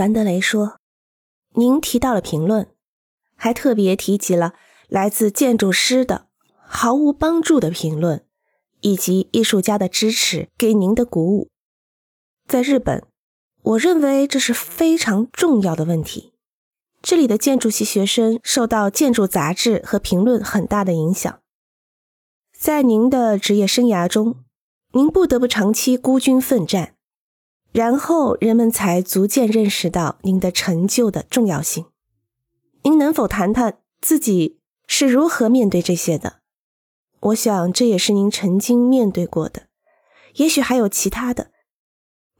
凡德雷说：“您提到了评论，还特别提及了来自建筑师的毫无帮助的评论，以及艺术家的支持给您的鼓舞。在日本，我认为这是非常重要的问题。这里的建筑系学生受到建筑杂志和评论很大的影响。在您的职业生涯中，您不得不长期孤军奋战。”然后人们才逐渐认识到您的成就的重要性。您能否谈谈自己是如何面对这些的？我想这也是您曾经面对过的，也许还有其他的。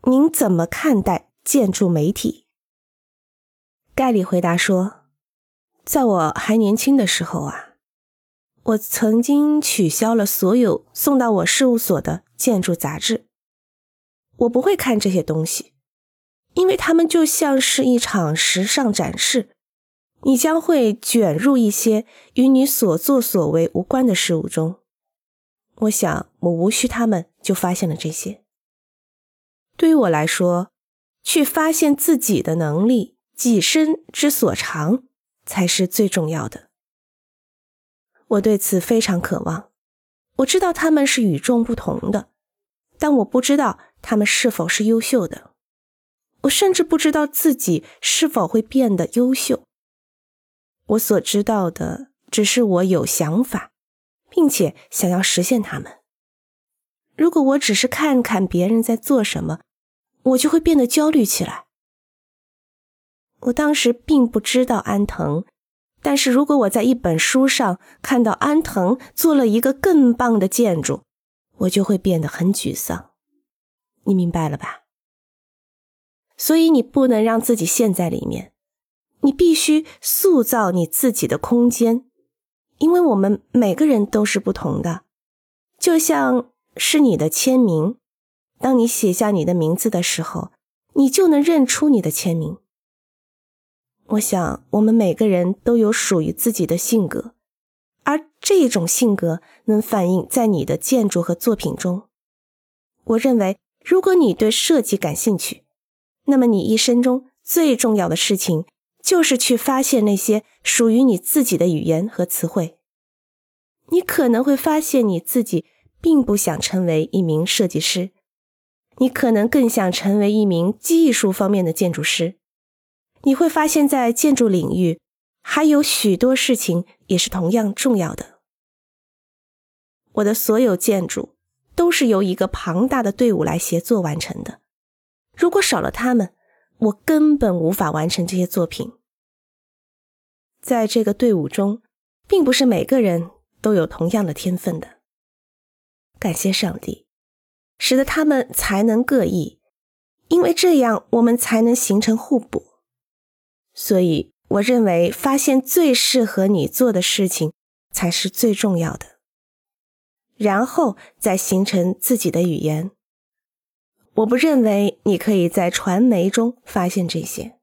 您怎么看待建筑媒体？盖里回答说：“在我还年轻的时候啊，我曾经取消了所有送到我事务所的建筑杂志。”我不会看这些东西，因为它们就像是一场时尚展示，你将会卷入一些与你所作所为无关的事物中。我想，我无需他们就发现了这些。对于我来说，去发现自己的能力、己身之所长才是最重要的。我对此非常渴望。我知道他们是与众不同的，但我不知道。他们是否是优秀的？我甚至不知道自己是否会变得优秀。我所知道的只是我有想法，并且想要实现它们。如果我只是看看别人在做什么，我就会变得焦虑起来。我当时并不知道安藤，但是如果我在一本书上看到安藤做了一个更棒的建筑，我就会变得很沮丧。你明白了吧？所以你不能让自己陷在里面，你必须塑造你自己的空间，因为我们每个人都是不同的，就像是你的签名。当你写下你的名字的时候，你就能认出你的签名。我想，我们每个人都有属于自己的性格，而这种性格能反映在你的建筑和作品中。我认为。如果你对设计感兴趣，那么你一生中最重要的事情就是去发现那些属于你自己的语言和词汇。你可能会发现你自己并不想成为一名设计师，你可能更想成为一名技术方面的建筑师。你会发现在建筑领域还有许多事情也是同样重要的。我的所有建筑。都是由一个庞大的队伍来协作完成的。如果少了他们，我根本无法完成这些作品。在这个队伍中，并不是每个人都有同样的天分的。感谢上帝，使得他们才能各异，因为这样我们才能形成互补。所以，我认为发现最适合你做的事情才是最重要的。然后再形成自己的语言。我不认为你可以在传媒中发现这些。